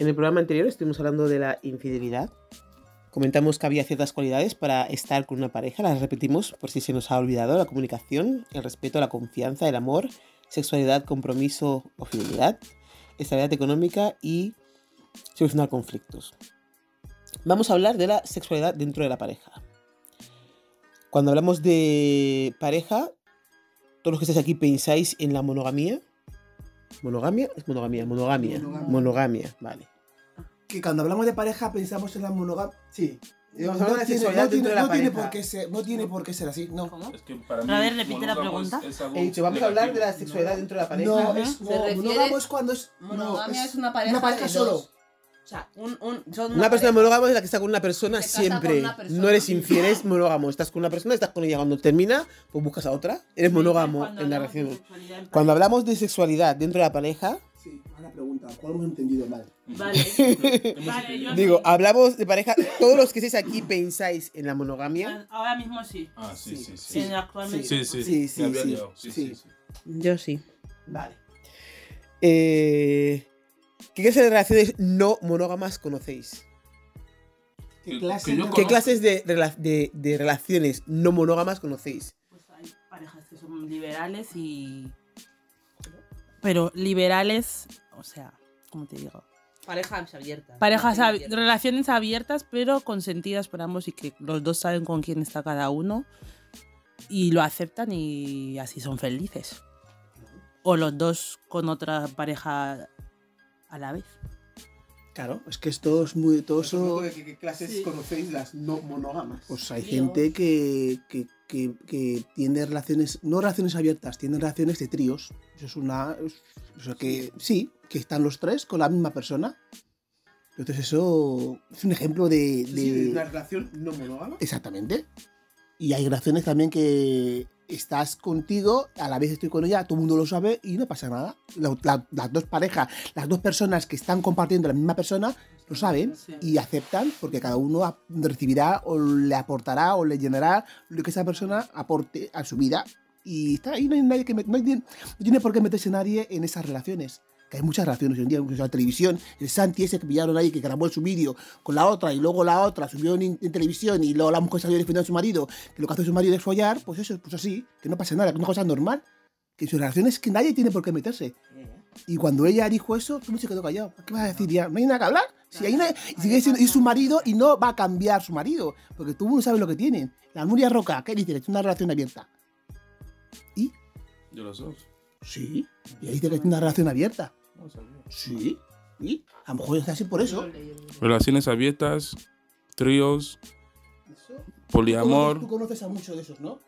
En el programa anterior estuvimos hablando de la infidelidad. Comentamos que había ciertas cualidades para estar con una pareja, las repetimos por si se nos ha olvidado, la comunicación, el respeto, la confianza, el amor, sexualidad, compromiso o fidelidad, estabilidad económica y solucionar conflictos. Vamos a hablar de la sexualidad dentro de la pareja. Cuando hablamos de pareja, todos los que estáis aquí pensáis en la monogamía. ¿Monogamia? Es monogamia. Monogamia. Monogamia, vale. Que cuando hablamos de pareja pensamos en la monogamia. Sí. No tiene, no no por qué ser, no tiene por qué ser así, no. ¿Cómo? Es que para A ver, repite la es- pregunta. es He dicho, vamos a hablar de la sexualidad dentro de la pareja. No, es, no, monógamo es cuando es. no, Monogamia es, una pareja, una pareja de solo. dos. O sea, un, un, son Una persona monógama es la que está con una persona siempre. con una persona. No eres infiel, eres monógamo. Estás con una persona, estás con ella. Cuando termina, pues buscas a otra. Eres monógamo en la relación. Cuando hablamos de sexualidad dentro de la pareja, Sí, mala pregunta. ¿Cuál hemos entendido mal? Vale. vale, yo digo, sí. hablamos de pareja. Todos los que estáis aquí pensáis en la monogamia. Ahora mismo sí. Ah, sí, sí, Sí, sí. actualmente. Sí. Sí, sí, Sí. sí. Yo sí. Vale. Eh, ¿Qué clase de relaciones no monógamas conocéis? ¿Qué Que- clase que yo de- ¿Qué conozco- clases de, rela- de- de relaciones no monógamas conocéis? Pues hay parejas que son liberales y. Pero liberales, o sea, ¿cómo te digo? Parejas abiertas. Parejas, relaciones ab- abiertas. relaciones abiertas, pero consentidas por ambos y que los dos saben con quién está cada uno y lo aceptan y así son felices. O los dos con otra pareja a la vez. Claro, es que esto es muy. Todo eso. ¿Qué, clases Sí. conocéis las no monógamas? Pues hay Dios. gente que, que, que, que tiene relaciones, no relaciones abiertas, tiene relaciones de tríos. Eso es una. o sea que sí, que están los tres con la misma persona. Entonces eso es un ejemplo de. de- una relación no monógama. Exactamente. Y hay relaciones también que estás contigo, a la vez estoy con ella, todo el mundo lo sabe y no pasa nada. La- la- las dos parejas, las dos personas que están compartiendo la misma persona, lo saben Sí. y aceptan porque cada uno recibirá o le aportará o le llenará lo que esa persona aporte a su vida. Y está ahí, no hay nadie que met- no, hay- no tiene por qué meterse nadie en esas relaciones. Que hay muchas relaciones hoy en día, incluso en la televisión. El Santi ese que pillaron ahí, que grabó su vídeo con la otra, y luego la otra subió en, en televisión, y luego la mujer salió defendiendo a su marido, que lo que hace su marido es follar, pues eso, pues así, que no pasa nada, que es una cosa normal. Que en sus relaciones que nadie tiene por qué meterse. Y cuando ella dijo eso, todo el mundo se quedó callado. ¿Qué vas a decir ya? ¿No hay nada que hablar? Si hay sigue siendo y su marido y no va a cambiar su marido. Porque todo el mundo sabe lo que tienen. La Nuria Roca, ¿qué dice? Que tiene una relación abierta. ¿Y? De los dos. Sí. Y ahí dice que tiene una relación abierta. No sabía. Sí. ¿Y? A lo mejor está así por eso. Relaciones abiertas, tríos, Eso. poliamor. Tú conoces a muchos de esos, ¿no?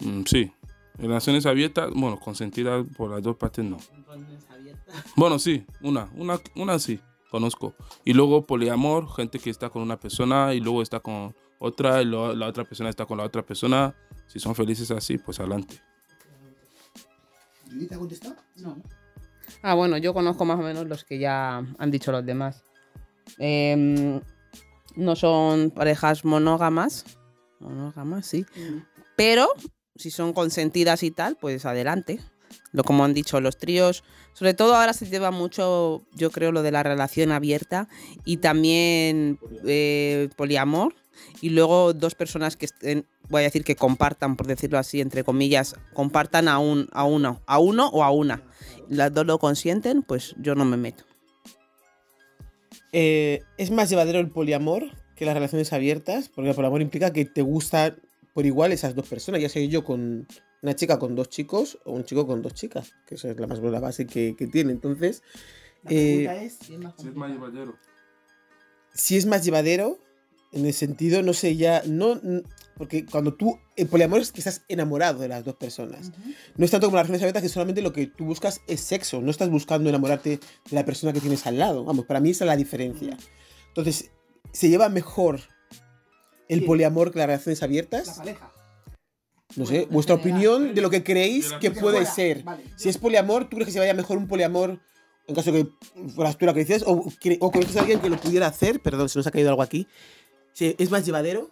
mm, sí. Relaciones abiertas, bueno, consentidas por las dos partes no. Relaciones abiertas. Bueno, sí, una, una, una sí, conozco. Y luego poliamor, gente que está con una persona y luego está con otra y luego la otra persona está con la otra persona. Si son felices así, pues adelante. ¿Judith ha contestado? No. Ah, bueno, yo conozco más o menos los que ya han dicho los demás. Em, no son parejas monógamas. Monógamas, sí. Pero si son consentidas y tal, pues adelante. Lo como han dicho los tríos. Sobre todo ahora se lleva mucho, yo creo, lo de la relación abierta y también eh, poliamor. Y luego dos personas que estén, voy a decir que compartan, por decirlo así, entre comillas, compartan a, un, a uno, a uno o a una. Las dos lo consienten, pues yo no me meto. Eh, es más llevadero el poliamor que las relaciones abiertas, porque el poliamor implica que te gusta por igual esas dos personas, ya sea yo con una chica con dos chicos o un chico con dos chicas, que esa es la más buena base que, que tiene. Entonces, La Eh, pregunta es... Si es más llevadero. si es más llevadero, en el sentido, no sé, ya, no, porque cuando tú, el poliamor es que estás enamorado de las dos personas. No es tanto como las relaciones abiertas que solamente lo que tú buscas es sexo, no estás buscando enamorarte de la persona que tienes al lado. Vamos, para mí esa es la diferencia. Entonces, ¿se lleva mejor el Sí. poliamor que las relaciones La abiertas? pareja. No sé, vuestra opinión de lo que creéis la que puede fuera, ser. vale. Si es poliamor, ¿tú crees que se vaya mejor un poliamor en caso que fueras tú la que decías? ¿O, o conoces a alguien que lo pudiera hacer? Perdón, se nos ha caído algo aquí. Sí, ¿Es más llevadero?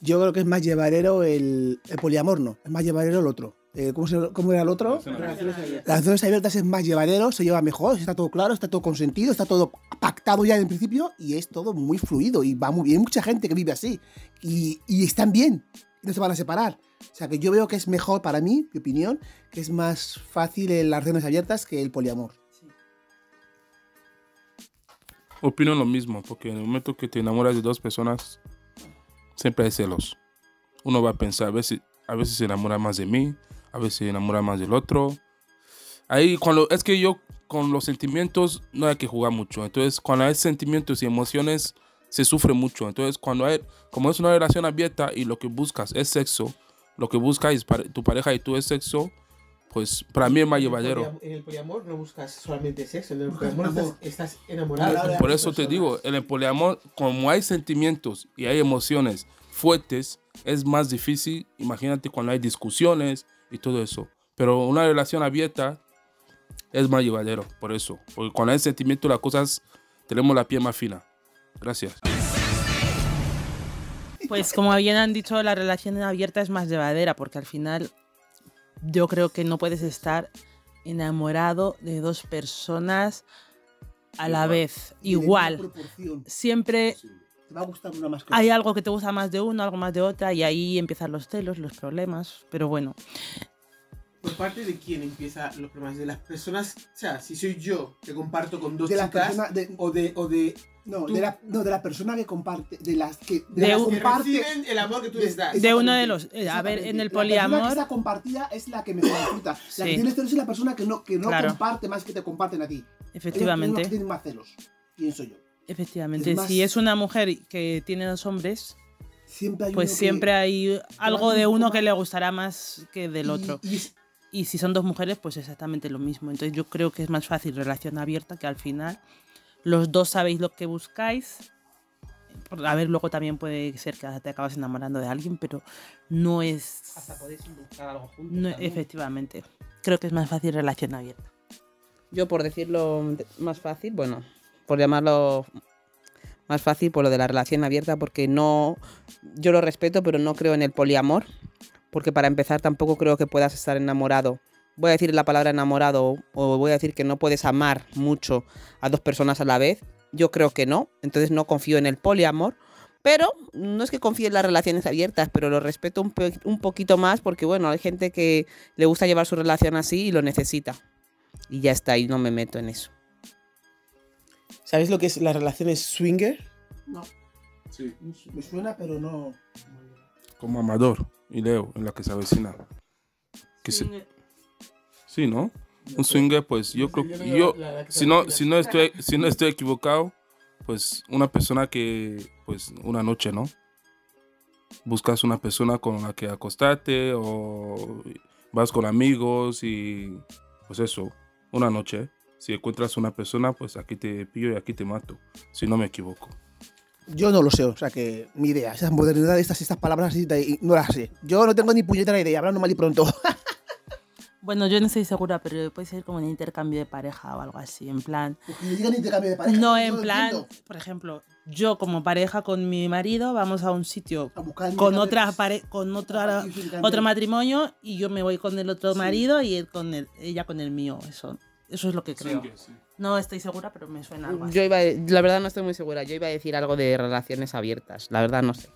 Yo creo que es más llevadero el, el poliamor, no. Es más llevadero el otro. eh, ¿cómo, se- cómo era el otro? Relaciones abiertas. Las relaciones abiertas es más llevadero, se lleva mejor, está todo claro, está todo consentido, está todo pactado ya en principio y es todo muy fluido y va muy bien. Hay mucha gente que vive así y, y están bien, no se van a separar. O sea que yo veo que es mejor para mí, mi opinión, que es más fácil en las relaciones abiertas que el poliamor. Opino lo mismo, porque en el momento que te enamoras de dos personas, siempre hay celos. Uno va a pensar, a veces, a veces se enamora más de mí, a veces se enamora más del otro. Ahí, cuando, es que yo con los sentimientos no hay que jugar mucho. Entonces, cuando hay sentimientos y emociones, se sufre mucho. Entonces, cuando hay, como es una relación abierta y lo que buscas es sexo, lo que buscas pare- tu pareja y tú es sexo, pues para mí es más llevadero. En el poliamor no buscas solamente sexo, en el poliamor amor. estás, estás enamorado. Por eso te digo, en el poliamor, como hay sentimientos y hay emociones fuertes, es más difícil. Imagínate cuando hay discusiones y todo eso. Pero una relación abierta es más llevadero, por eso. Porque cuando hay sentimientos, las cosas tenemos la piel más fina. Gracias. Pues como bien han dicho, la relación abierta es más llevadera porque al final yo creo que no puedes estar enamorado de dos personas a la vez, igual. Siempre Te va a gustar una más que hay otra. algo que te gusta más de uno, algo más de otra y ahí empiezan los celos, los problemas. Pero bueno, ¿Por parte de quién empieza los problemas? ¿De las personas? O sea, si soy yo que comparto con dos de la chicas persona de, o de, o de no, de la, no, de la persona que comparte, de las que de un- que comparte. reciben el amor que tú les das. De uno de los- eh, a ver, en el La persona poliamor- que está compartida es la que mejor disfruta. La Sí. que tiene celos es la persona que no, que no Claro. comparte más que te comparten a ti. Ellos efectivamente, que tienen más celos, pienso yo. efectivamente, es más- si es una mujer que tiene dos hombres, Siempre hay pues siempre hay algo de uno que le gustará más que del y- otro. y es- Y si son dos mujeres, pues exactamente lo mismo. Entonces yo creo que es más fácil relación abierta que al final los dos sabéis lo que buscáis. Por- A ver, luego también puede ser que te acabas enamorando de alguien, pero no es... Hasta podéis buscar algo juntos. no- efectivamente. Creo que es más fácil relación abierta. Yo, por decirlo de- más fácil, bueno, por llamarlo más fácil, por lo de la relación abierta, porque no. Yo lo respeto, pero no creo en el poliamor. Porque para empezar, tampoco creo que puedas estar enamorado. Voy a decir la palabra enamorado, o voy a decir que no puedes amar mucho a dos personas a la vez. Yo creo que no. Entonces no confío en el poliamor. Pero no es que confíe en las relaciones abiertas, pero lo respeto un, poquito más porque, bueno, hay gente que le gusta llevar su relación así y lo necesita. Y ya está, y no me meto en eso. ¿Sabes lo que es las relaciones swinger? no, Sí. me suena, pero no. Como Amador y Leo, en la que se avecina. Que se- Sí, ¿no? Un swinger, pues yo creo que yo, si no, si no estoy, si no estoy equivocado, pues una persona que, pues una noche, ¿no? Buscas una persona con la que acostarte o vas con amigos y, pues eso, una noche. Si encuentras una persona, pues aquí te pillo y aquí te mato, si no me equivoco. Yo no lo sé, o sea que ni idea. Esas modernidades, estas, estas palabras no las sé. Yo no tengo ni puñetera idea, hablando mal y pronto. Bueno, yo no estoy segura, pero puede ser como un intercambio de pareja o algo así, en plan... Porque me digan intercambio de pareja. No, en plan, por ejemplo, yo como pareja con mi marido vamos a un sitio A con otra pare con otra intercambio. otro matrimonio y yo me voy con el otro Sí. marido y él con el, ella con el mío. Eso, eso es lo que creo. No estoy segura, pero me suena algo así. Yo iba a- la verdad no estoy muy segura. Yo iba a decir algo de relaciones abiertas. La verdad no sé.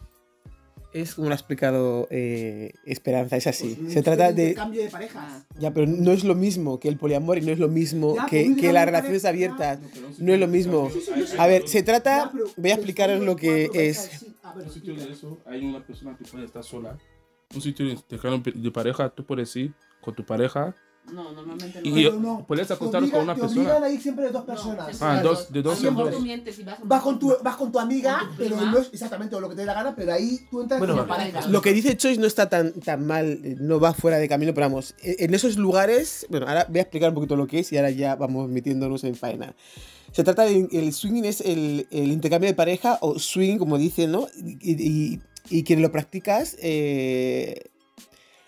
Es como lo ha explicado eh, Esperanza, es así. Pues, Se trata un de... Intercambio de parejas. Ya, pero no es lo mismo que el poliamor y no es lo mismo Ya, que, que las relaciones abiertas. No es lo mismo. Sí, sí. A ver, se trata... Ya, pero- Voy a explicaros lo que es... sí, a ver, Un sitio de eso, hay una persona que puede estar sola. Un sitio de de pareja, tú puedes ir con tu pareja No, normalmente Y- Pero no, puedes te acostarte con una te persona. obligan a ir siempre de dos personas. Ah, dos, de dos en dos. Vas con tu, vas con tu amiga, Con tu pero no es exactamente lo que te dé la gana, pero ahí tú entras Bueno, como pareja. Lo que dice Choice no está tan, tan mal, no va fuera de camino, pero vamos, e- en esos lugares, bueno, ahora voy a explicar un poquito lo que es y ahora ya vamos metiéndonos en faena. Se trata de, el swinging es el, el intercambio de pareja o swing, como dicen, ¿no? Y, y, y quien lo practicas, eh,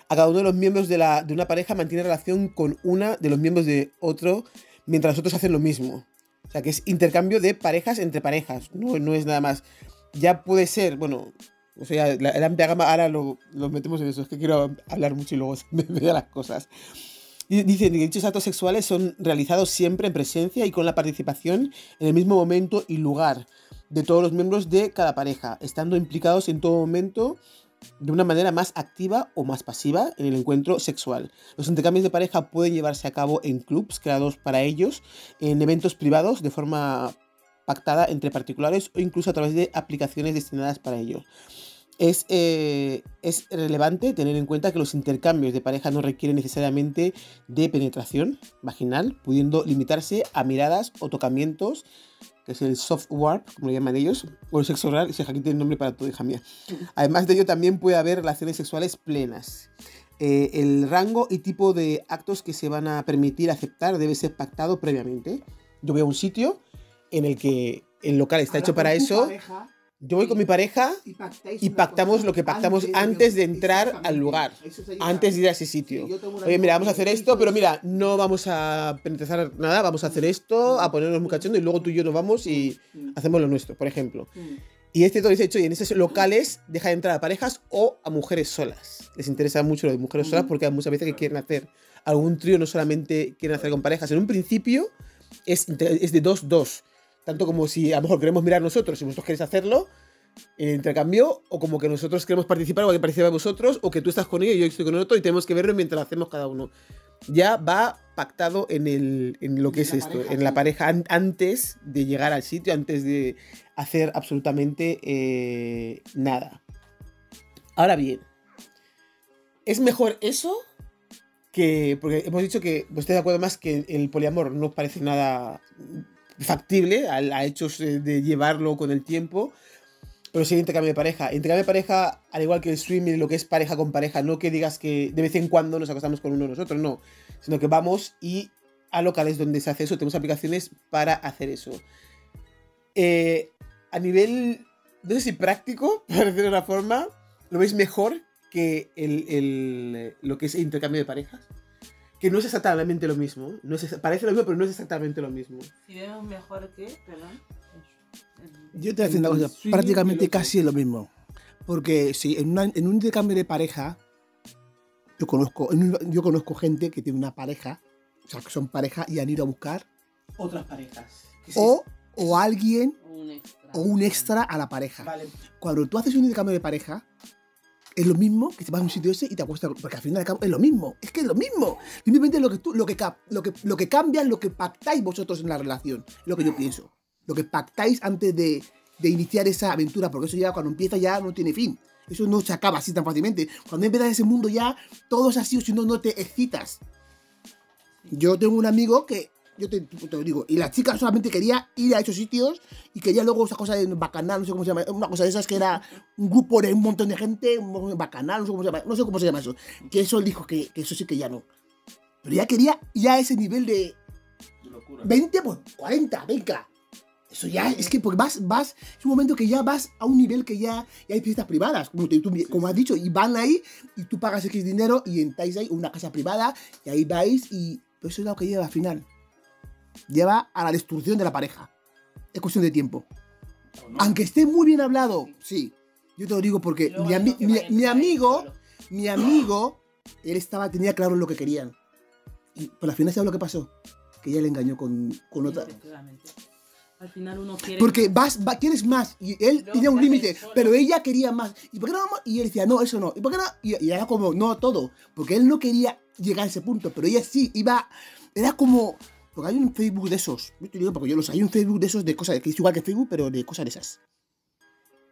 a cada uno de los miembros de, la, de una pareja mantiene relación con una de los miembros de otro mientras los otros hacen lo mismo. O sea, que es intercambio de parejas entre parejas, no, no es nada más. Ya puede ser, bueno, O sea, la- el amplia gama ahora lo, lo metemos en eso. Es que quiero hablar mucho y luego me las cosas. Di- Dicen que dichos actos sexuales son realizados siempre en presencia y con la participación en el mismo momento y lugar de todos los miembros de cada pareja, estando implicados en todo momento de una manera más activa o más pasiva en el encuentro sexual. Los intercambios de pareja pueden llevarse a cabo en clubs creados para ellos, en eventos privados de forma pactada entre particulares o incluso a través de aplicaciones destinadas para ello. Es, eh, es relevante tener en cuenta que los intercambios de pareja no requieren necesariamente de penetración vaginal, pudiendo limitarse a miradas o tocamientos, que es el soft warp, como lo llaman ellos, o el sexo oral, si aquí tiene nombre para todo, hija mía. Además de ello, también puede haber relaciones sexuales plenas. Eh, el rango y tipo de actos que se van a permitir aceptar debe ser pactado previamente. Yo voy a un sitio en el que el local está hecho para eso. Yo voy con mi pareja y pactamos lo que pactamos antes de entrar al lugar, antes de ir a ese sitio. Oye, mira, vamos a hacer esto, pero mira, no vamos a penetrar nada, vamos a hacer esto, a ponernos muy cachondo y luego tú y yo nos vamos y hacemos lo nuestro, por ejemplo. Y este todo dice hecho, y en esos locales deja de entrar a parejas o a mujeres solas. Les interesa mucho lo de mujeres solas porque hay muchas veces que quieren hacer algún trío, no solamente quieren hacer con parejas. En un principio es, de 2-2. Tanto como si a lo mejor queremos mirar nosotros y vosotros queréis hacerlo, en intercambio, o como que nosotros queremos participar o que participéis vosotros, o que tú estás con ello y yo estoy con el otro y tenemos que verlo mientras lo hacemos cada uno. Ya va pactado en, el, en lo que es esto, pareja, en la pareja, an- antes de llegar al sitio, antes de hacer absolutamente eh, nada. Ahora bien, ¿es mejor eso que, porque hemos dicho que pues, estoy de acuerdo más que el poliamor no parece nada factible a, a hechos eh, de llevarlo con el tiempo, pero sí intercambio de pareja. Intercambio de pareja, al igual que el streaming, lo que es pareja con pareja, no que digas que de vez en cuando nos acostamos con uno nosotros, no, sino que vamos y a locales donde se hace eso, tenemos aplicaciones para hacer eso. Eh, a nivel, no sé si práctico, para decirlo de una forma, ¿lo veis mejor que el, el- lo que es intercambio de parejas? Que no es exactamente lo mismo. No es, parece lo mismo, pero no es exactamente lo mismo. Si vemos mejor que, perdón. Yo te voy a decir una cosa, prácticamente casi es lo mismo. Porque si en, una- en un intercambio de pareja, yo conozco, yo conozco gente que tiene una pareja, o sea, que son pareja y han ido a buscar Otras parejas. O, o alguien Un extra. o un extra a la pareja. Vale. Cuando tú haces un intercambio de pareja, es lo mismo que te vas a un sitio ese y te acuestas, porque al final es lo mismo, es que es lo mismo. Simplemente lo que, tú, lo, que, lo, que, lo que cambia es lo que pactáis vosotros en la relación, es lo que yo pienso. Lo que pactáis antes de, de iniciar esa aventura, porque eso ya cuando empieza ya no tiene fin. Eso no se acaba así tan fácilmente. Cuando empiezas ese mundo ya, todo es así o si no, no te excitas. Yo tengo un amigo que, yo te, te lo digo, y la chica solamente quería ir a esos sitios y quería luego esa cosa de bacanal, no sé cómo se llama, una cosa de esas que era un grupo de un montón de gente, un bacanal, no sé cómo se llama, no sé cómo se llama eso. Que eso dijo que, que eso sí que ya no. Pero ya quería ya ese nivel de 20 por 40, venga. Eso ya es que porque vas, vas, es un momento que ya vas a un nivel que ya, ya hay fiestas privadas, como, te- tú- como has dicho, y van ahí y tú pagas X dinero y entráis ahí una casa privada y ahí vais y pero eso es lo que lleva al final. Lleva a la destrucción de la pareja. Es cuestión de tiempo. Aunque esté muy bien hablado, sí. Yo te lo digo porque mi, ami- mi- mi amigo, mi amigo, él estaba, tenía claro lo que querían. Y, pero al final, ¿sabes lo que pasó? Que ella le engañó con, con otra. Al final uno quiere. Porque vas, va- quieres más. Y él Luego tenía un límite, pero ella quería más. ¿Y por qué no vamos? Y él decía, no, eso no. ¿Y por qué no? Y, y era como, no, todo. Porque él no quería llegar a ese punto, pero ella sí, iba. Era como. Porque hay un Facebook de esos. Yo te digo, porque yo los hay un Facebook de esos de cosas, que es igual que Facebook, pero de cosas de esas.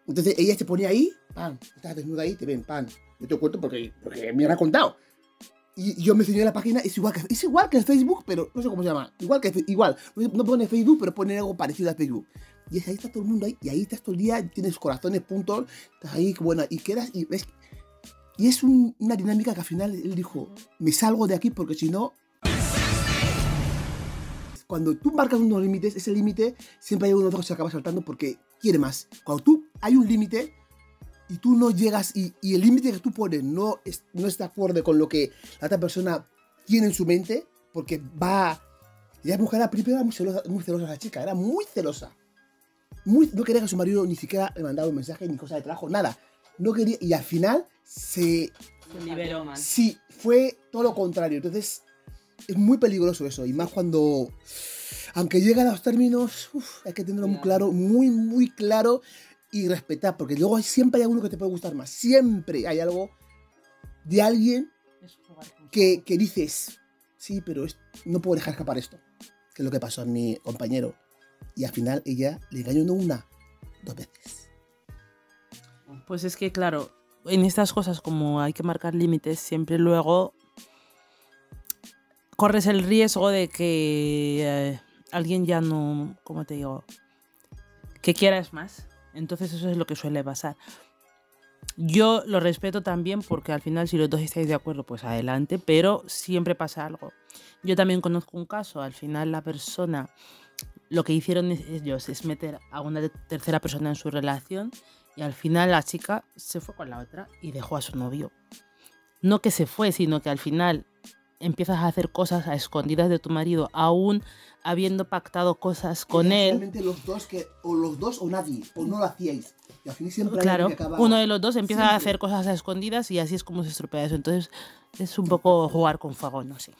Entonces ella se ponía ahí, pan, estás desnuda ahí, te ven, pan. Yo te cuento porque, porque me han contado. Y yo me enseñé la página, es igual que es igual que el Facebook, pero no sé cómo se llama. Igual que igual. No, pone Facebook, pero pone algo parecido a Facebook. Y ahí está todo el mundo ahí, y ahí estás todo el día, tienes corazones, puntos, estás ahí, bueno, y quedas, y ves. Y es un- una dinámica que al final él dijo, me salgo de aquí porque si no... Cuando tú marcas unos límites, ese límite siempre hay uno que se acaba saltando porque quiere más. Cuando tú hay un límite y tú no llegas y, y el límite que tú pones no, es, no está acorde con lo que la otra persona tiene en su mente, porque va... Ella mujer era primero era muy celosa, muy celosa la chica, era muy celosa. Muy, no quería que su marido ni siquiera le mandara un mensaje ni cosa de trabajo, nada. no quería, y al final se, Se liberó más. sí, fue todo lo contrario. Entonces, es muy peligroso eso, y más cuando, aunque llegan a los términos, uf, hay que tenerlo muy claro, muy, muy claro y respetar, porque luego hay- siempre hay alguno que te puede gustar más, siempre hay algo de alguien que, que dices, sí, pero es- no puedo dejar escapar esto, que es lo que pasó a mi compañero. Y al final ella le engañó no una, dos veces. Pues es que, claro, en estas cosas, como hay que marcar límites, siempre luego corres el riesgo de que eh, alguien ya no, ¿cómo te digo? Que quieras más. Entonces eso es lo que suele pasar. Yo lo respeto también porque al final si los dos estáis de acuerdo, pues adelante, pero siempre pasa algo. Yo también conozco un caso, al final la persona, lo que hicieron ellos es meter a una tercera persona en su relación y al final la chica se fue con la otra y dejó a su novio. No que se fue, sino que al final empiezas a hacer cosas a escondidas de tu marido, aún habiendo pactado cosas con él. realmente los dos que, o los dos o nadie, o no lo hacíais. Y al fin siempre Claro, alguien que acaba- uno de los dos empieza a hacer cosas a escondidas y así es como se estropea eso. Entonces es un poco jugar con fuego, no sé.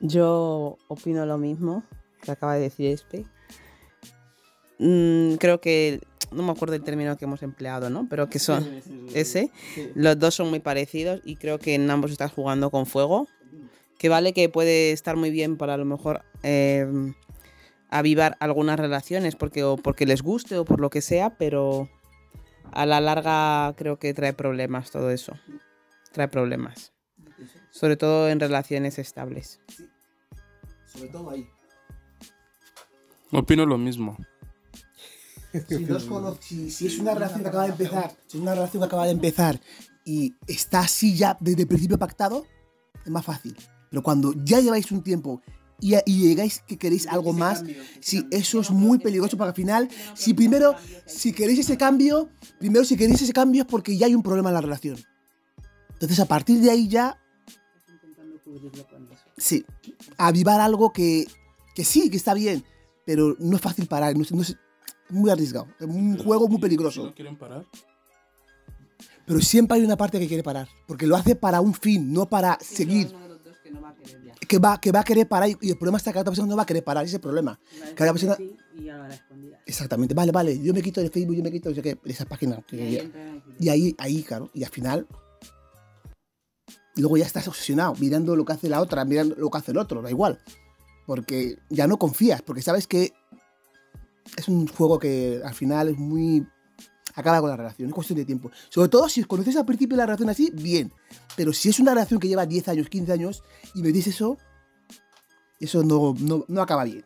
Yo opino lo mismo que acaba de decir Espe. Mm, creo que, no me acuerdo el término que hemos empleado, ¿no? Pero que son ese. Los dos son muy parecidos y creo que en ambos estás jugando con fuego. Que vale que puede estar muy bien para a lo mejor eh, avivar algunas relaciones porque, o porque les guste o por lo que sea, pero a la larga creo que trae problemas todo eso. Trae problemas. Sobre todo en relaciones estables. Sobre todo ahí. Opino lo mismo. Si, es una relación que acaba de empezar, si es una relación que acaba de empezar y está así ya desde el principio pactado, es más fácil. Pero cuando ya lleváis un tiempo y, y llegáis que queréis algo más, sí, eso es muy peligroso para al final, si primero, si queréis ese cambio, primero si queréis ese cambio es porque ya hay un problema en la relación. Entonces a partir de ahí ya, sí, avivar algo que, que sí, que está bien, pero no es fácil parar, no, no muy arriesgado, es un juego muy Si peligroso. no quieren parar, Pero siempre hay una parte que quiere parar, porque lo hace para un fin, no para seguir. Que va, que va a querer parar y, y el problema está que la otra persona no va a querer parar, ese es el problema. Que la persona, exactamente, vale, vale, yo me quito de Facebook, yo me quito de esa página. que- y ahí, ahí, claro, y al final, luego ya estás obsesionado, mirando lo que hace la otra, mirando lo que hace el otro, da igual. Porque ya no confías, porque sabes que es un juego que al final es muy... acaba con la relación, es cuestión de tiempo. Sobre todo si conoces al principio la relación así, bien. Pero si es una relación que lleva 10 años, 15 años, y me dices eso, eso no, no, no acaba bien.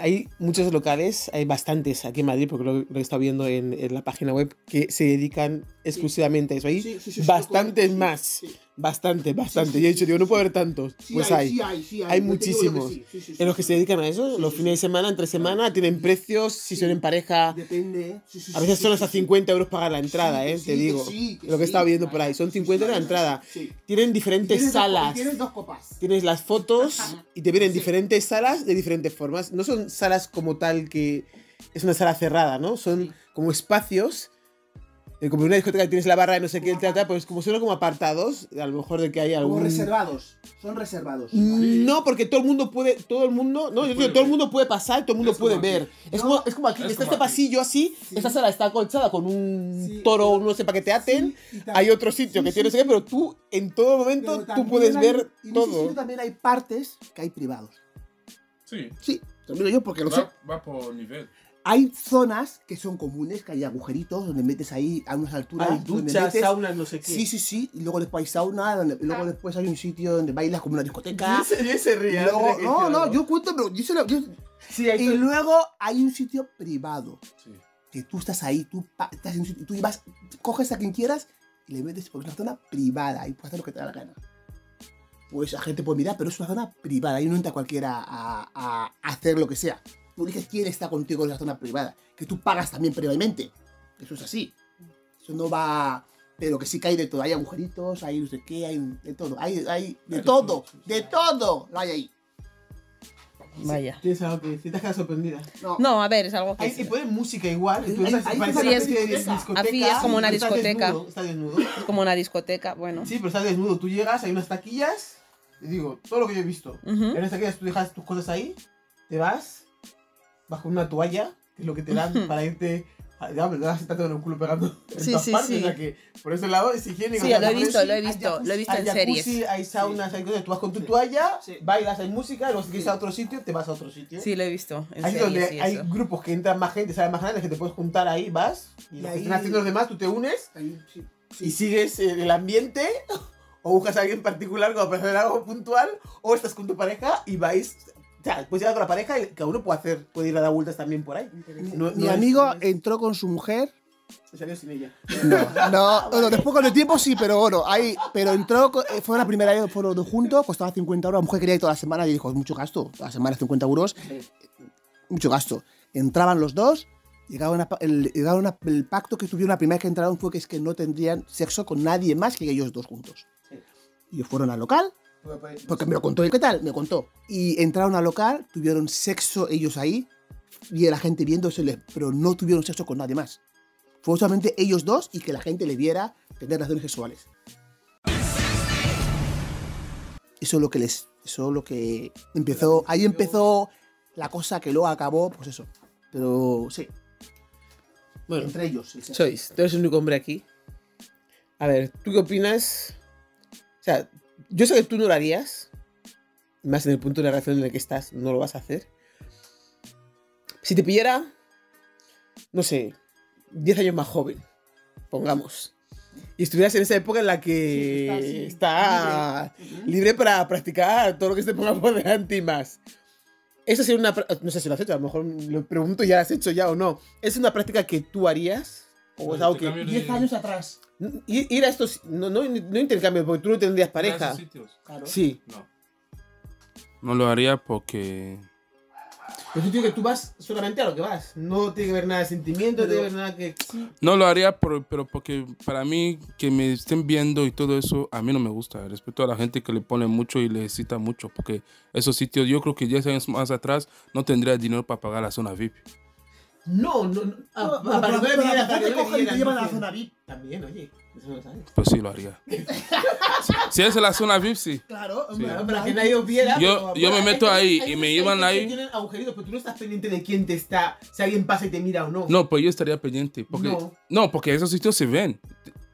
Hay muchos locales, hay bastantes aquí en Madrid, porque lo, he estado viendo en, en la página web, que se dedican exclusivamente eso. Sí, bastantes más, bastante, bastante. Yo he dicho, digo, no puede haber tantos. Pues hay, hay. muchísimos. En los que se dedican a eso, los fines de semana, entre semana, tienen precios, si son en pareja. Depende. A veces son hasta sí. 50 euros pagar la entrada, eh, te digo. lo que estado viendo por ahí. Son Sí, 50 euros la entrada. Tienen diferentes salas. Tienes dos copas. Tienes las fotos y te vienen diferentes salas de diferentes formas. No son salas como tal que es una sala cerrada, ¿no? Son como espacios. Eh, Como en una discoteca que tienes la barra de no sé qué, tal, tal, pues como son como apartados, a lo mejor de que hay Como algún... reservados. Son reservados. No, porque todo el mundo puede, todo el mundo, no, yo digo, todo el mundo puede pasar, todo el mundo Es como puede ver. Es como, es como aquí, Es está como este aquí. pasillo así, esta sala está acolchada con un Sí, toro, no sé para que te aten. Y hay otro sitio sí, que sí, tiene no sé qué, pero tú en todo momento tú puedes hay- ver y en ese todo. sitio también hay partes que hay privados. sí, Sí, te lo digo yo porque lo sé. va, va por nivel. Hay zonas que son comunes, que hay agujeritos donde metes ahí a unas alturas. Hay duchas, metes- saunas, no sé qué. Sí, sí, sí. Y luego después hay sauna, donde, y luego después hay un sitio donde bailas como una discoteca. Y ese, y ese Y ríe, luego, no, no, yo cuento, pero yo se lo- yo- Sí, hay y to- luego hay un sitio privado. Sí. Que tú estás ahí, tú estás en un sitio, tú vas, coges a quien quieras y le metes por una zona privada y puedes hacer lo que te da la gana. Pues la gente puede mirar, pero es una zona privada. Ahí no entra cualquiera a, a hacer lo que sea. Dices quién está contigo en la zona privada. Que tú pagas también previamente. Eso es así. Eso no va. Pero que sí que hay de todo. Hay agujeritos, hay no sé qué, hay de todo. Hay, hay de Hay todo. De todo lo hay ahí. Vaya. ¿Tienes algo que decir? Te has quedado sorprendida. No, a ver, es algo que. Ahí sí. se pone música igual. Ahí- entonces ahí parece sí una es- de discoteca. discoteca. Así es como una y estás discoteca. desnudo, Estás desnudo. Es como una discoteca, bueno. Sí, pero estás desnudo. Tú llegas, hay unas taquillas. Y digo, todo lo que yo he visto. Ujú. En unas taquillas tú dejas tus cosas ahí, te vas, con una toalla, que es lo que te dan para irte. a- Ya, me das en el culo pegando. en Sí, todas sí, partes, sí. o sea que por ese lado es higiénico. Sí, o sea, lo he visto, lo he hay visto, jacuzzi, lo he visto hay en series. Hay saunas, hay cosas. Tú vas con tu toalla, Sí. bailas, hay música, luego si quieres ir a otro sitio, te vas a otro sitio. Sí, lo he visto. En Ahí es series donde hay eso. grupos que entran más gente, salen más gente, que te puedes juntar ahí, vas, y, Y lo que ahí- están haciendo los demás, tú te unes Ahí, sí. y sigues en el ambiente, o buscas a alguien particular como para hacer algo puntual, o estás con tu pareja y vais. O sea, puedes llegar con la pareja y cada uno puede hacer, puede ir a dar vueltas también por ahí. No- Mi no es- amigo no es- entró con su mujer. se salió sin ella. No, no, bueno, después con el tiempo sí, pero bueno, ahí, pero entró, eh, fue la primera vez, fueron los dos juntos, costaba 50 euros, la mujer quería ir toda la semana y dijo, es mucho gasto, toda la semana 50 euros, mucho gasto. Entraban los dos, llegaron a, el, llegaron a- el pacto que tuvieron la primera vez que entraron fue que es que no tendrían sexo con nadie más que ellos dos juntos. Sí. Ellos fueron al local, porque me lo contó ¿qué tal? Me contó. Y entraron al local, tuvieron sexo ellos ahí, y la gente viéndosele, pero no tuvieron sexo con nadie más. Fue solamente ellos dos y que la gente le viera tener relaciones sexuales. Eso es lo que les. Eso es lo que empezó. Ahí empezó la cosa que luego acabó, pues eso. Pero sí, Bueno, entre ellos. el. Sois, tú eres el único hombre aquí. A ver, ¿tú qué opinas? O sea, yo sé que tú no lo harías. Más en el punto de la relación en el que estás, no lo vas a hacer. Si te pillara, no sé, 10 años más joven, pongamos. Y estuvieras en esa época en la que Sí, está, sí, está libre. libre para practicar todo lo que se ponga por delante y más. Eso sería una. No sé si lo has hecho, a lo mejor lo pregunto ya, ¿has hecho ya o no? ¿Es una práctica que tú harías? ¿O es algo que.? Intercambio de- 10 años atrás. Ir, a estos. No, no, no intercambio, porque tú no tendrías pareja. esos sitios? Claro. Sí. No. No lo haría porque. Pero tú tienes que tú vas solamente a lo que vas. No tiene que ver nada de sentimiento, no tiene que ver nada que. No lo haría, por- pero porque para mí que me estén viendo y todo eso, a mí no me gusta. Respeto a la gente que le pone mucho y le cita mucho, porque esos sitios, yo creo que 10 años más atrás no tendría dinero para pagar la zona VIP. No, no, no. Ah, que no vieras, ¿por para que te cogen y te llevan a la zona VIP? También, oye. Eso no lo sabes. Pues sí lo haría. si, es la zona VIP, sí. Claro, Sí. Claro, para que nadie os viera. Yo- yo me meto ahí hay y me llevan ahí. Tienen agujeritos, pero tú no estás pendiente de quién te está. Si alguien pasa y te mira o no. No, pues yo estaría pendiente. Porque, No. no. porque esos sitios se ven.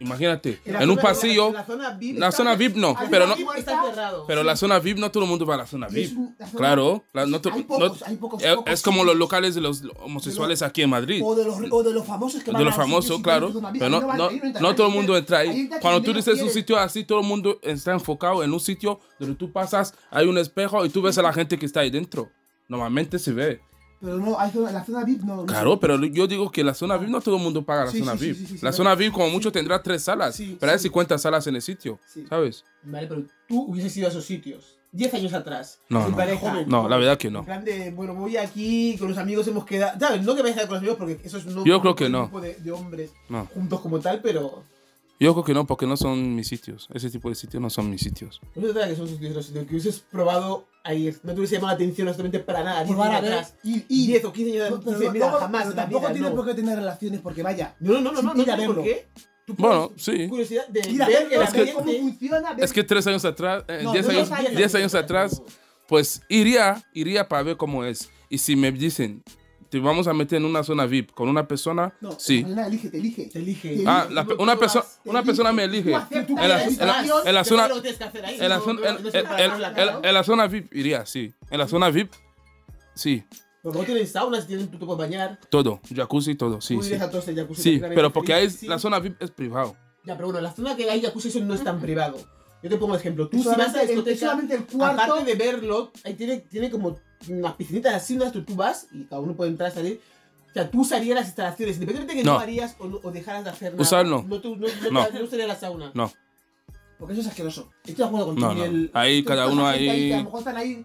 Imagínate, la en un pasillo, en La zona VIP. la zona VIP no, pero no, está cerrado. pero la zona VIP no todo el mundo va a la zona VIP. la zona- Claro, la- no Hay no- pocos, hay pocos, es, pocos es como los locales de los homosexuales aquí en Madrid. O de los, o de los famosos que van de los famosos, claro. Pero no, no, no todo el mundo entra ahí. Cuando tú dices un sitio así, todo el mundo está enfocado en un sitio donde tú pasas, hay un espejo y tú ves a la gente que está ahí dentro. Normalmente se ve. Pero no, hay zona, la zona VIP no. Claro, pero yo digo que la zona VIP no todo el mundo paga la Sí, zona sí, VIP. sí, la zona VIP como mucho tendrá tres salas, pero hay sí. 50 salas en el sitio. ¿sabes? Vale, pero tú hubieses ido a esos sitios 10 años atrás. No, no. pareja. No, la verdad que En no. plan de, bueno, voy aquí, con los amigos hemos quedado. ¿Sabes? No que vayas a quedar con los amigos porque eso es no. Yo creo que no. grupo De, de hombres No. juntos como tal, pero. Yo creo que no, porque no son mis sitios. Ese tipo de sitios no son mis sitios. No de que son sitios, sino que hubieses probado ahí. No te hubiese llamado la atención absolutamente para nada. 10 Probar a años ver. atrás. Y, y 10 o 15 años No, atrás. mira, jamás pero tampoco vida, tiene no. por qué tener relaciones porque vaya. No, no, no, no, no, no, por qué. Tú Bueno, tienes sí. Curiosidad de Ir a ver es que cómo funciona. ver- Es que tres años atrás, eh, No, diez no, años, dos años. diez años atrás, pues iría, iría para ver cómo es. Y si me dicen, te vamos a meter en una zona VIP con una persona, No, sí. Mañana elige, te elige. Te elige. Te Ah, elige. la una, te una persona me elige. Tu En la, quieres, en la- acción, en la Te zona, en la no- zona, no- no VIP iría, sí. En la zona VIP, sí. Pero luego tienen saunas, tienen, te puedes bañar. Todo, jacuzzi, todo, sí, sí. a jacuzzi Sí, pero porque ahí feliz, sí. la zona VIP es privado. Ya, pero bueno, la zona que hay jacuzzi eso no es tan privado. Yo te pongo un ejemplo. Tú si vas a la discoteca, solamente el aparte de verlo, ahí tiene, tiene como unas piscinitas así, unas tú, tú vas y cada uno puede entrar y salir. O sea, tú usarías las instalaciones, independientemente de que no, No. harías o, no- o dejaras de hacer nada. Usar no. No, tú- no, no, No. usarías la sauna. No. Porque eso es asqueroso. Estoy de acuerdo contigo. No, no. Ahí cada uno ahí. que a lo mejor están ahí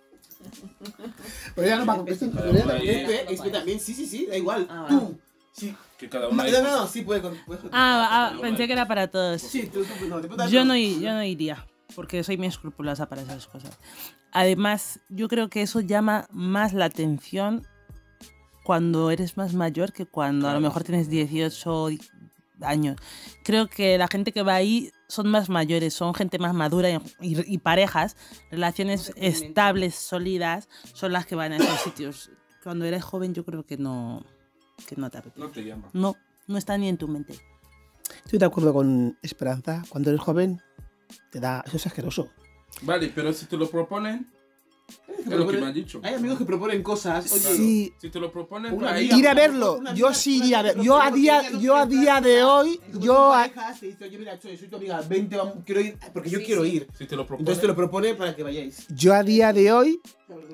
Pero ya no va esto- pero ya también, este- este también, sí, sí, sí, da igual. Ah, Tú. Sí. Que cada No, no, no, sí puede. puede- Ah, ah, pensé que era para todos. Sí, tú, tú, no, te Yo no, yo no iría, porque soy muy escrupulosa para esas cosas. Además, yo creo que eso llama más la atención cuando eres más mayor que cuando a lo mejor tienes 18 años. Creo que la gente que va ahí son más mayores, son gente más madura y, y- y parejas, relaciones estables, sólidas, son las que van a esos sitios. Cuando eres joven yo creo que no, que no te apetece. No te llama. No, no está ni en tu mente. Estoy de acuerdo con Esperanza. Cuando eres joven, te da. Eso es asqueroso. Vale, pero si te lo proponen, es lo que me han dicho. Hay amigos que proponen cosas. Oye, Sí. Si te lo proponen, Una amiga- Ir a verlo. una Yo sí iría a amiga ver. que Yo a día, yo a día de hoy, yo a- te dice, oye, mira, soy soy tu amiga, vente, vamos, quiero ir, porque yo Sí, quiero sí. ir. Si te lo proponen, Entonces te lo propone para que vayáis. yo a día de hoy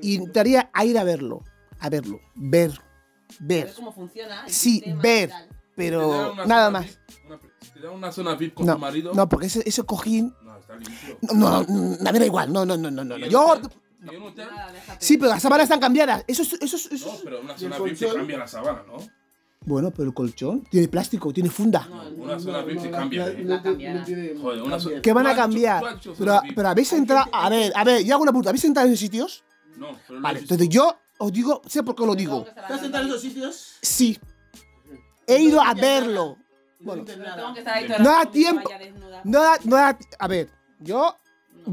intentaría a ir a verlo. A verlo. Ver. Ver. Ver cómo funciona. Sí, ver. tal. Pero una nada más. VIP, una- si te dan una zona VIP con No, tu marido, no, porque ese, ese cojín. no, está limpio. No, no, no, me da igual. No, no, no, no, no. ¿Y no. Nada. Sí, pero las sábanas están cambiadas. Eso es. Eso es, eso No, es- pero una ¿Y el zona VIP te colchón? cambia la sabana, ¿no? Bueno, pero el colchón tiene plástico, tiene funda. No, Una zona VIP se cambia. ¿eh? la. Joder, una zona- ¿Qué van a has cambiar? has Pero, pero habéis entrado. A ver, a ver, yo hago una pregunta. ¿Habéis entrado en esos sitios? No, pero Vale, entonces yo os digo, sé por qué lo digo. ¿Estás sentado en esos sitios? Sí, he ido a verlo. Bueno, Pero tengo que estar ahí No da tiempo. No da, no da- a ver, yo,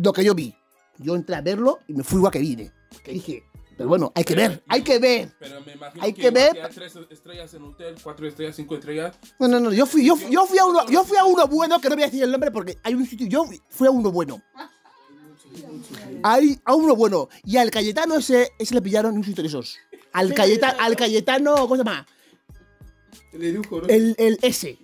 lo que yo vi, yo entré a verlo y me fui igual que vine. Que dije, pero bueno, hay que ver, hay que ver. Pero me imagino Hay que, que ver- hay tres estrellas en hotel, cuatro estrellas, cinco estrellas. No, no, no, yo fui, yo, fui- yo fui a uno, yo fui a uno bueno, que no voy a decir el nombre porque hay un sitio, yo fui a uno bueno. Hay a uno bueno. Y al Cayetano ese, ese le pillaron en un sitio de esos. Al Cayetano, al Cayetano, ¿cómo se llama? El erujo, ¿no? El, el ese.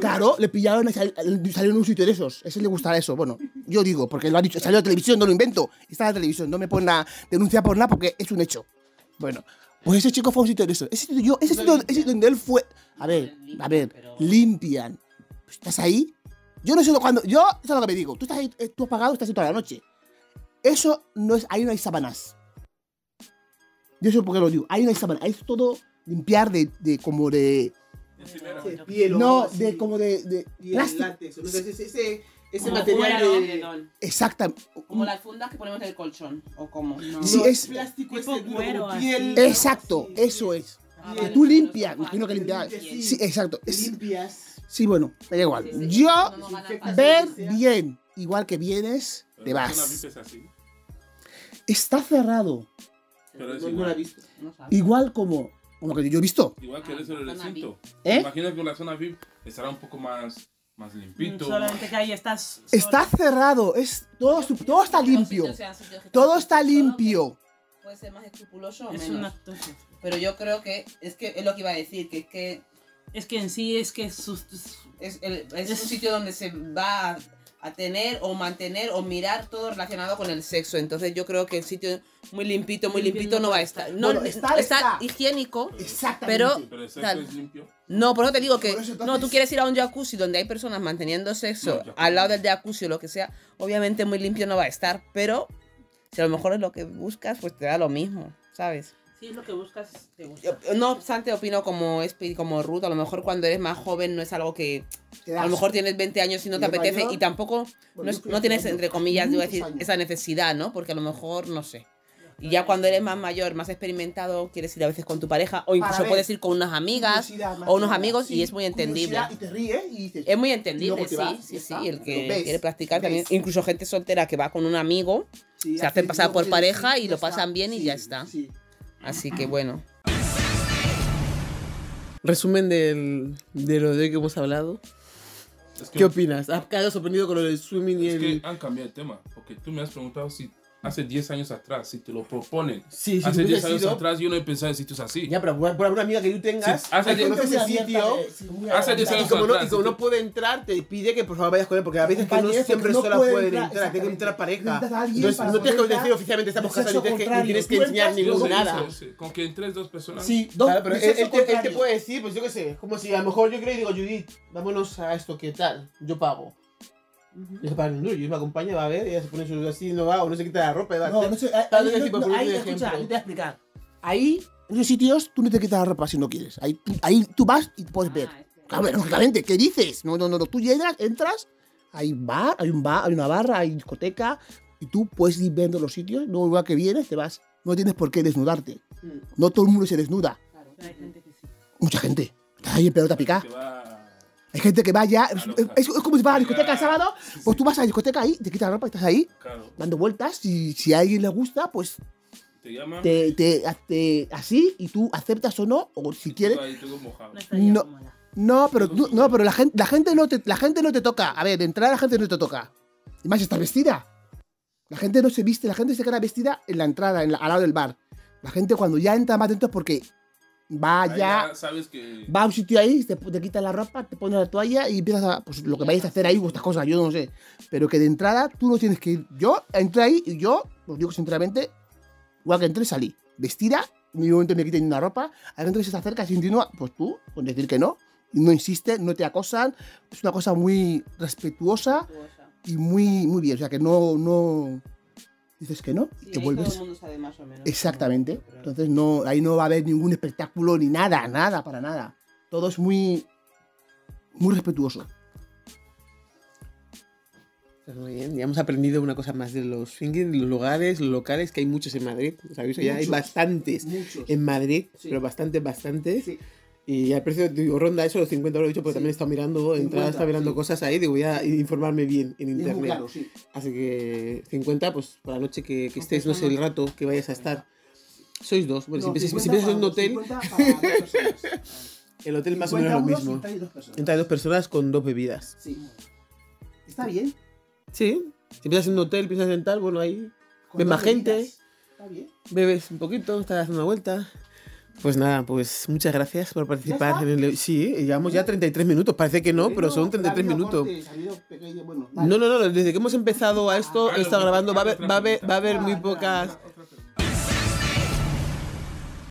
Claro, le pillaron y sal- salió en un sitio de esos. Ese le gustará eso. Bueno, yo digo, porque lo ha dicho, salió a la televisión, no lo invento. Está en la televisión, no me ponen a denunciar por nada porque es un hecho. Bueno, pues ese chico fue a un sitio de esos. Ese sitio, yo, ese sitio, ese sitio donde él fue. A ver, a ver, limpian. ¿Estás ahí? Yo no sé cuándo. Yo, eso es lo que me digo. Tú estás ahí, eh, tú has pagado, estás ahí toda la noche. Eso no es. Ahí no hay sábanas. Yo sé por qué lo digo. Ahí no hay sábanas. Ahí es todo limpiar de, de como de. No, de como de. de plástico. látex, ¿no? Ese, ese, ese, ese Como material fuera, ¿no? de... Exacta. Como las fundas que ponemos en el colchón. ¿O cómo? No. Sí, No, es- plástico tipo ese duro, cuero, como piel. Exacto, Sí, eso es. Ah, Que vale, tú limpias, no imagino que limpias. Sí. Exacto. Limpias. sí, bueno, me da igual. Sí, sí, Yo, no ver bien, igual que vienes, Pero te vas. Es así. Está cerrado. Pero es No, no igual. No. Igual como, como que yo he visto. Igual que Ah, eso del recinto. ¿Eh? Imagino que la zona VIP estará un poco más, más limpito. Solamente que ahí estás. Está cerrado, es todo, su- todo está limpio. Todo está limpio. Puede ser más escrupuloso o Es menos. un acto. Pero yo creo que es que es lo que iba a decir, que es que Es que en sí es que sus, es, el- es Es- un sitio donde se va a, tener o mantener o mirar todo relacionado con el sexo. Entonces yo creo que el sitio muy limpito, muy Limpio limpito no va a estar. No, Bueno, estar está, está. higiénico. Exactamente. Pero- Pero el sexo Tal. es limpio. No, por eso te digo que no, tú quieres ir a un jacuzzi donde hay personas manteniendo sexo No, al lado del jacuzzi o lo que sea, obviamente muy limpio no va a estar, pero si a lo mejor es lo que buscas, pues te da lo mismo, ¿sabes? Sí, es lo que buscas, te gusta. No obstante, opino como, Espi- como Ruth, a lo mejor cuando eres más joven no es algo que a lo mejor tienes 20 años y no Y te apetece mayor, y tampoco no, es- no tienes, entre comillas, digo, muchos decir, años. esa necesidad, ¿no? Porque a lo mejor, no sé. Y ya cuando eres más mayor, más experimentado, quieres ir a veces con tu pareja o incluso ver. puedes ir con unas amigas o unos amigos y Sí, es muy entendible. Y te ríes y dices. Es muy Y entendible, sí, vas, sí, sí. está. El que ves, quiere practicar ves. también, incluso gente soltera que va con un amigo, Sí, se hacen hace- pasar por sí, pareja y lo está. pasan bien y ya está. sí. Así que bueno. Resumen del, de lo de que hemos hablado. Es que, ¿Qué opinas? ¿Has quedado sorprendido con lo del swimming y es el...? que han cambiado el tema. Porque tú me has preguntado si hace 10 años atrás, si te lo proponen. Sí, si hace tú 10 hubieses años sido- atrás yo no he pensado en sitios así. Ya, pero por, por alguna amiga que tú tengas, Sí, hace que diez- conoce ese sitio. Hace 10 Y años como, no, y atrás. como si no puede entrar, te pide que por favor vayas con él, porque a veces que no siempre no sola puede pueden entrar, entrar, tiene que entrar pareja. Entonces no tienes que decir oficialmente estamos casados, ni sexo tienes que, enseñar ni nada. Con que entres dos personas. Sí, dos, pero él, te, puede decir, pues yo qué sé, como si a lo mejor yo quiero y digo, Judith, vámonos a esto, ¿qué tal? Yo pago. Y se paga un duro, y me acompaña, va a ver, ella se pone su así, no va, o no se quita la ropa, y va a No, hacer- no sé, ahí, un escucha, ejemplo. yo te voy a explicar. Ahí, en esos sitios, tú no te quitas la ropa si no quieres. Ahí, tú- ahí tú vas y puedes ver. Claro, lógicamente, ¿qué dices? No, no, no, no, tú llegas, entras, hay bar, hay un bar, hay una barra, hay discoteca, y tú puedes ir viendo los sitios, luego igual que vienes, te vas. No tienes por qué desnudarte. No todo el mundo se desnuda. Mucha gente. Está ahí en pelota pica. Hay gente que va ya. Es, loca. es- es como si vas a la discoteca el sábado, pues tú vas a la discoteca ahí, te quitas la ropa y estás ahí Claro, dando vueltas. Y si a alguien le gusta, pues te llaman. te, te, te- así y tú aceptas o no, o si quieres. No, no, pero tú- no, pero la gente, la gente no te, la gente no te toca. A ver, de entrada la gente no te toca. Y más estás vestida. La gente no se viste, la gente se queda vestida en la entrada, en la- al lado del bar. La gente cuando ya entra más dentro es porque va Ahí ya, ya sabes que. va a un sitio ahí, te, te quitas la ropa, te pones la toalla y empiezas a, pues lo que vayas a hacer ahí, vuestras cosas, yo no sé. Pero que de entrada tú no tienes que ir. Yo entré ahí y yo, os digo sinceramente, igual que entré, salí. Vestida, en ningún momento me quité ni una ropa. Hay gente que se te acerca sin continúa, pues tú, con decir que no. Y no insiste, no te acosan. Es una cosa muy respetuosa y muy, muy bien. O sea, que no, no dices que no y te vuelves. mundo sabe más o menos. Exactamente. Entonces no, ahí no va a haber ningún espectáculo ni nada, nada, para nada. Todo es muy, muy respetuoso. Pues muy bien, ya hemos aprendido una cosa más de los swinging, los lugares, los locales, que hay muchos en Madrid. ¿Sabéis? Ya hay bastantes Muchos. en Madrid, Sí. pero bastantes, bastantes. Sí. Y el precio digo, ronda eso, los 50 euros, he dicho, porque Sí. también he estado mirando, 50, entradas, está mirando sí. cosas ahí, digo, voy a informarme bien en muy internet. claro, sí. Así que 50, pues por la noche que, que estés, no sé, el rato que vayas a estar. Sois dos. Bueno, No, si, empiezas, si 50 empiezas en un para- hotel, 50 para dos personas. el hotel más o 50 menos lo mismo. entráis dos personas. Entra dos personas con dos bebidas. Sí. Está bien. Sí, si empiezas en un hotel, piensas en tal, bueno, ahí ves más gente, bebidas. Está bien. bebes un poquito, estás dando una vuelta. Pues nada, pues muchas gracias por participar en el... Sí, llevamos ya 33 minutos, parece que no, pero son 33 minutos. No, no, no, desde que hemos empezado a esto, he estado grabando, va a haber, va a haber, va a haber muy pocas...